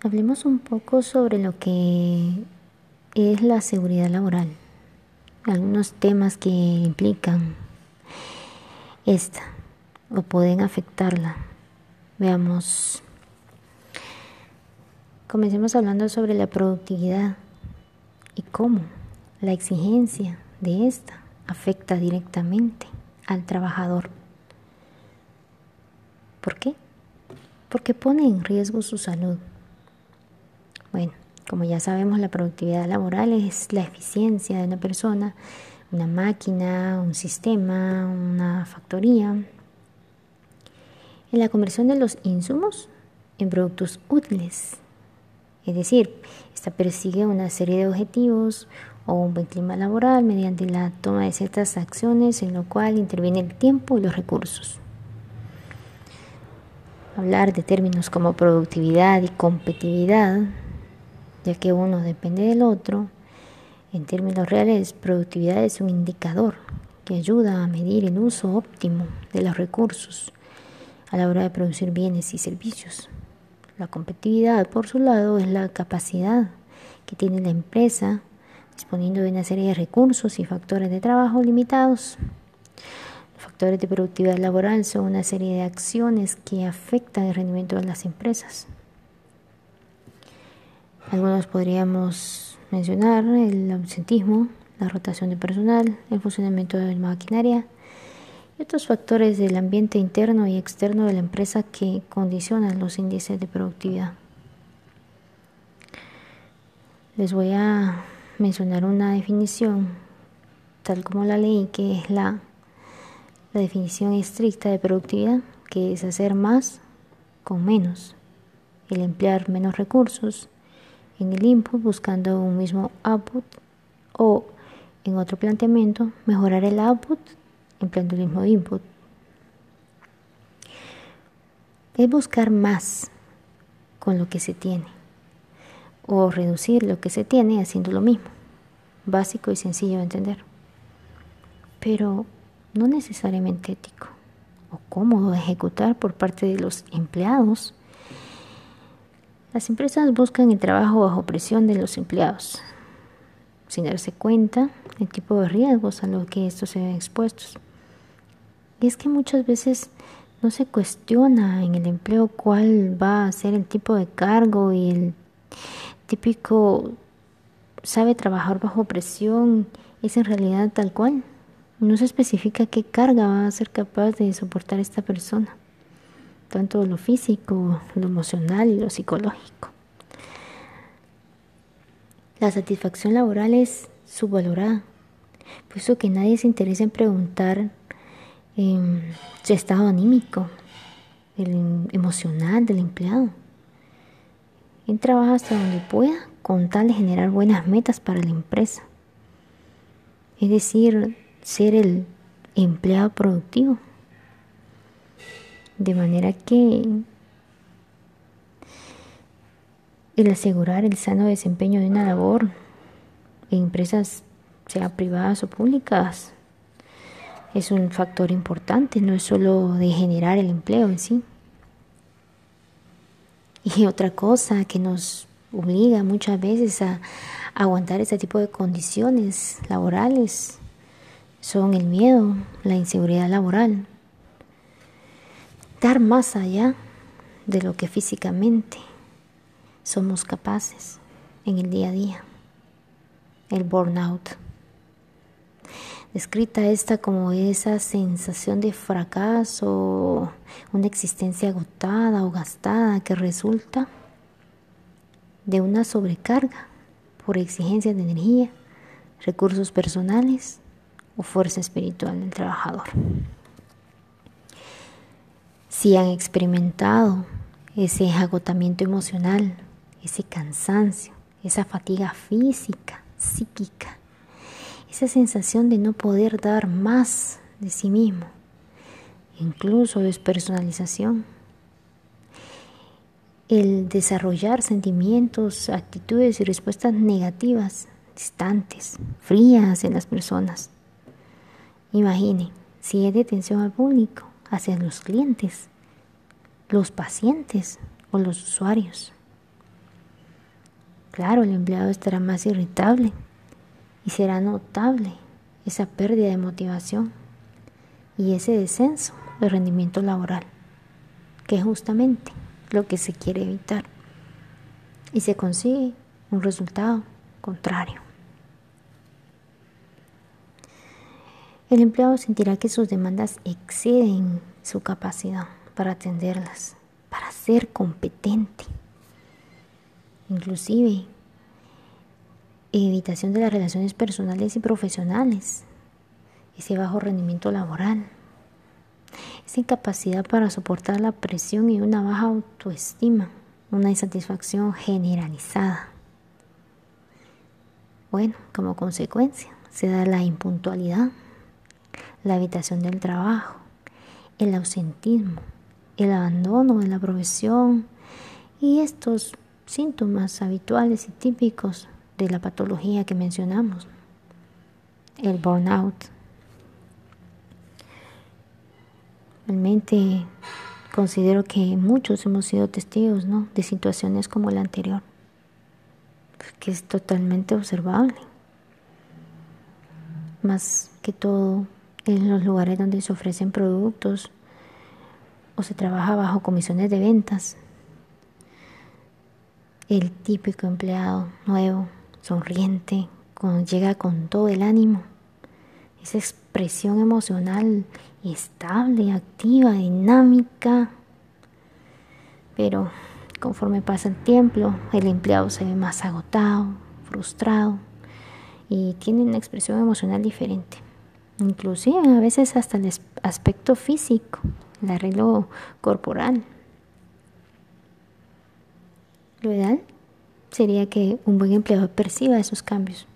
Hablemos un poco sobre lo que es la seguridad laboral, algunos temas que implican esta o pueden afectarla. Veamos, comencemos hablando sobre la productividad y cómo la exigencia de esta afecta directamente al trabajador. ¿Por qué? Porque pone en riesgo su salud. Bueno, como ya sabemos, la productividad laboral es la eficiencia de una persona, una máquina, un sistema, una factoría, en la conversión de los insumos en productos útiles. Es decir, esta persigue una serie de objetivos o un buen clima laboral mediante la toma de ciertas acciones en lo cual interviene el tiempo y los recursos. Hablar de términos como productividad y competitividad ya que uno depende del otro, en términos reales, productividad es un indicador que ayuda a medir el uso óptimo de los recursos a la hora de producir bienes y servicios. La competitividad, por su lado, es la capacidad que tiene la empresa disponiendo de una serie de recursos y factores de trabajo limitados. Los factores de productividad laboral son una serie de acciones que afectan el rendimiento de las empresas. Algunos podríamos mencionar el ausentismo, la rotación de personal, el funcionamiento de la maquinaria y otros factores del ambiente interno y externo de la empresa que condicionan los índices de productividad. Les voy a mencionar una definición, tal como la leí, que es la, la definición estricta de productividad, que es hacer más con menos, el emplear menos recursos, en el input buscando un mismo output o en otro planteamiento mejorar el output empleando el mismo input. Es buscar más con lo que se tiene o reducir lo que se tiene haciendo lo mismo. Básico y sencillo de entender. Pero no necesariamente ético o cómodo de ejecutar por parte de los empleados las empresas buscan el trabajo bajo presión de los empleados, sin darse cuenta del tipo de riesgos a los que estos se ven expuestos. Y es que muchas veces no se cuestiona en el empleo cuál va a ser el tipo de cargo y el típico sabe trabajar bajo presión es en realidad tal cual. No se especifica qué carga va a ser capaz de soportar esta persona tanto lo físico, lo emocional y lo psicológico. La satisfacción laboral es subvalorada, puesto que nadie se interesa en preguntar em, su estado anímico, el emocional del empleado. Él trabaja hasta donde pueda con tal de generar buenas metas para la empresa. Es decir, ser el empleado productivo. De manera que el asegurar el sano desempeño de una labor en empresas, sea privadas o públicas, es un factor importante, no es solo de generar el empleo en sí. Y otra cosa que nos obliga muchas veces a aguantar este tipo de condiciones laborales son el miedo, la inseguridad laboral dar más allá de lo que físicamente somos capaces en el día a día. El burnout. Descrita esta como esa sensación de fracaso, una existencia agotada o gastada que resulta de una sobrecarga por exigencias de energía, recursos personales o fuerza espiritual del trabajador si han experimentado ese agotamiento emocional, ese cansancio, esa fatiga física, psíquica, esa sensación de no poder dar más de sí mismo, incluso despersonalización, el desarrollar sentimientos, actitudes y respuestas negativas, distantes, frías en las personas. Imaginen, si es detención al público, hacia los clientes, los pacientes o los usuarios. claro, el empleado estará más irritable y será notable esa pérdida de motivación y ese descenso de rendimiento laboral, que es justamente lo que se quiere evitar. Y se consigue un resultado contrario. El empleado sentirá que sus demandas exceden su capacidad para atenderlas, para ser competente. Inclusive, evitación de las relaciones personales y profesionales, ese bajo rendimiento laboral, esa incapacidad para soportar la presión y una baja autoestima, una insatisfacción generalizada. Bueno, como consecuencia se da la impuntualidad, la evitación del trabajo, el ausentismo, el abandono de la profesión y estos síntomas habituales y típicos de la patología que mencionamos, el burnout. Realmente considero que muchos hemos sido testigos ¿no? de situaciones como la anterior, que es totalmente observable. Más que todo en los lugares donde se ofrecen productos o se trabaja bajo comisiones de ventas. El típico empleado nuevo, sonriente, llega con todo el ánimo. Esa expresión emocional estable, activa, dinámica. Pero conforme pasa el tiempo, el empleado se ve más agotado, frustrado y tiene una expresión emocional diferente inclusive a veces hasta el aspecto físico, el arreglo corporal. Lo ideal sería que un buen empleado perciba esos cambios,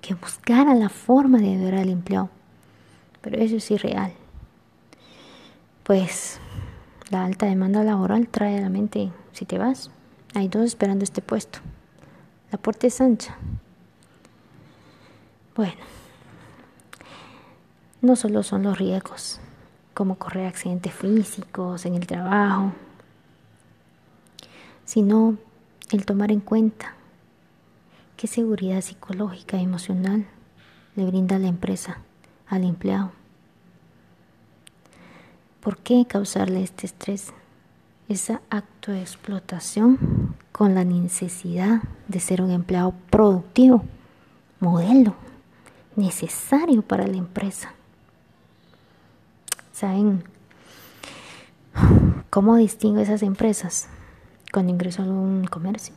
que buscara la forma de ayudar al empleado, pero eso es irreal. Pues la alta demanda laboral trae a la mente, si te vas, hay dos esperando este puesto, la puerta es ancha. Bueno no solo son los riesgos, como correr accidentes físicos en el trabajo, sino el tomar en cuenta qué seguridad psicológica y emocional le brinda la empresa al empleado. ¿Por qué causarle este estrés? Ese acto de explotación con la necesidad de ser un empleado productivo, modelo, necesario para la empresa. ¿Saben cómo distingo esas empresas? Cuando ingreso a un comercio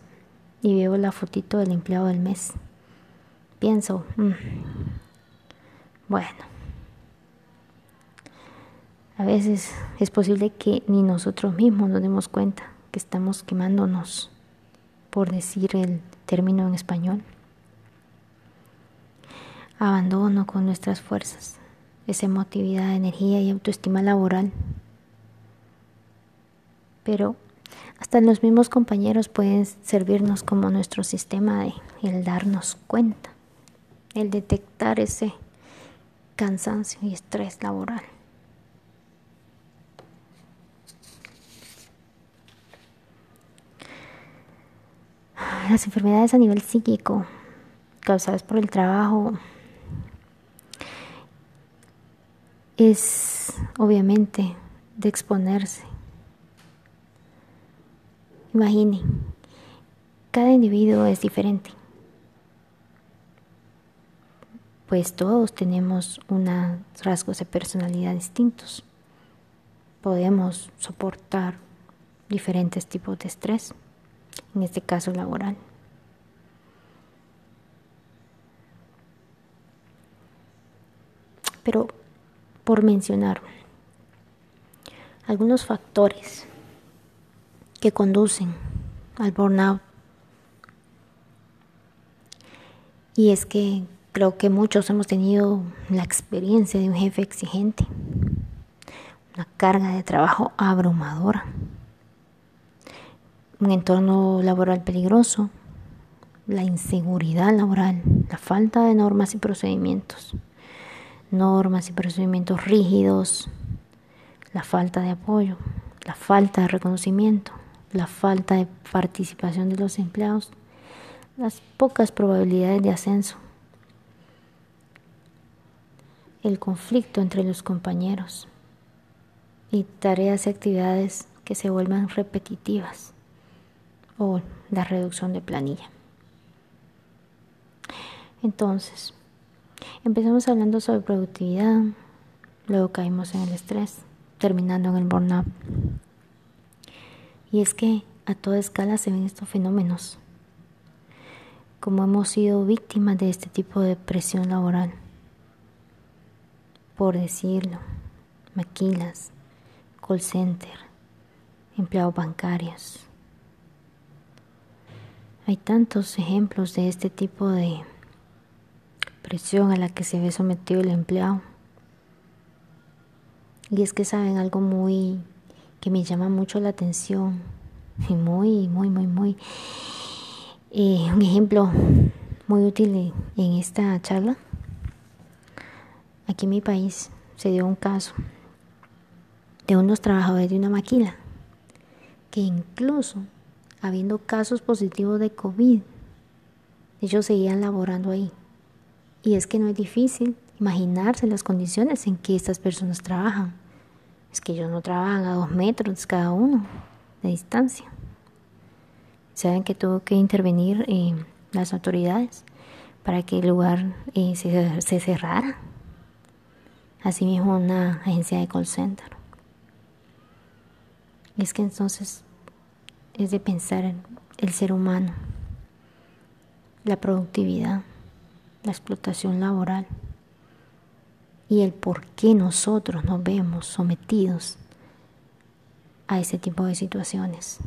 y veo la fotito del empleado del mes. Pienso, mm, bueno, a veces es posible que ni nosotros mismos nos demos cuenta que estamos quemándonos, por decir el término en español. Abandono con nuestras fuerzas esa emotividad, energía y autoestima laboral. Pero hasta los mismos compañeros pueden servirnos como nuestro sistema de el darnos cuenta, el detectar ese cansancio y estrés laboral. Las enfermedades a nivel psíquico causadas por el trabajo es obviamente de exponerse. Imagine, cada individuo es diferente, pues todos tenemos unos rasgos de personalidad distintos. Podemos soportar diferentes tipos de estrés, en este caso laboral. Pero por mencionar algunos factores que conducen al burnout. Y es que creo que muchos hemos tenido la experiencia de un jefe exigente, una carga de trabajo abrumadora, un entorno laboral peligroso, la inseguridad laboral, la falta de normas y procedimientos normas y procedimientos rígidos, la falta de apoyo, la falta de reconocimiento, la falta de participación de los empleados, las pocas probabilidades de ascenso, el conflicto entre los compañeros y tareas y actividades que se vuelvan repetitivas o la reducción de planilla. Entonces, empezamos hablando sobre productividad, luego caímos en el estrés, terminando en el burnout. Y es que a toda escala se ven estos fenómenos, como hemos sido víctimas de este tipo de presión laboral, por decirlo, maquilas, call center, empleados bancarios. Hay tantos ejemplos de este tipo de presión a la que se ve sometido el empleado. Y es que saben algo muy que me llama mucho la atención y muy, muy, muy, muy. Eh, un ejemplo muy útil en esta charla. Aquí en mi país se dio un caso de unos trabajadores de una maquila que incluso habiendo casos positivos de COVID, ellos seguían laborando ahí. Y es que no es difícil imaginarse las condiciones en que estas personas trabajan. Es que ellos no trabajan a dos metros cada uno de distancia. Saben que tuvo que intervenir eh, las autoridades para que el lugar eh, se, se cerrara. Asimismo, una agencia de call center. Es que entonces es de pensar en el ser humano, la productividad la explotación laboral y el por qué nosotros nos vemos sometidos a ese tipo de situaciones.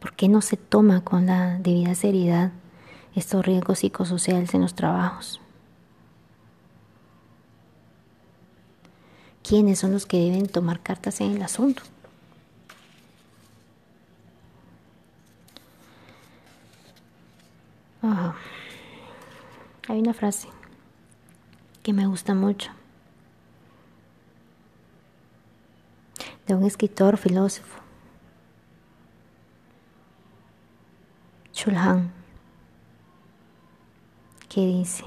¿Por qué no se toma con la debida seriedad estos riesgos psicosociales en los trabajos? ¿Quiénes son los que deben tomar cartas en el asunto? Hay una frase que me gusta mucho de un escritor filósofo, Chulhan, que dice,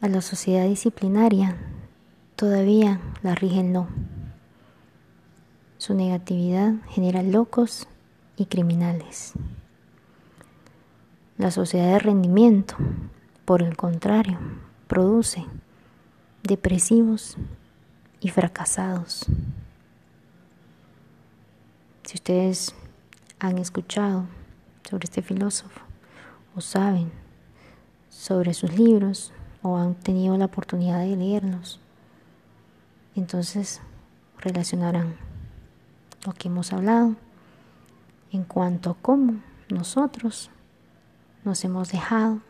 a la sociedad disciplinaria todavía la rige no. Su negatividad genera locos y criminales. La sociedad de rendimiento, por el contrario, produce depresivos y fracasados. Si ustedes han escuchado sobre este filósofo o saben sobre sus libros o han tenido la oportunidad de leerlos, entonces relacionarán lo que hemos hablado en cuanto a cómo nosotros nos hemos dejado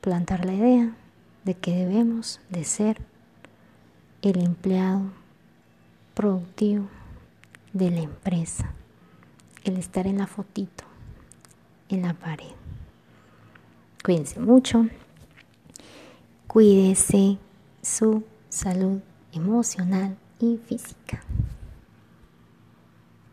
plantar la idea de que debemos de ser el empleado productivo de la empresa, el estar en la fotito, en la pared. Cuídense mucho, cuídese su salud emocional y física.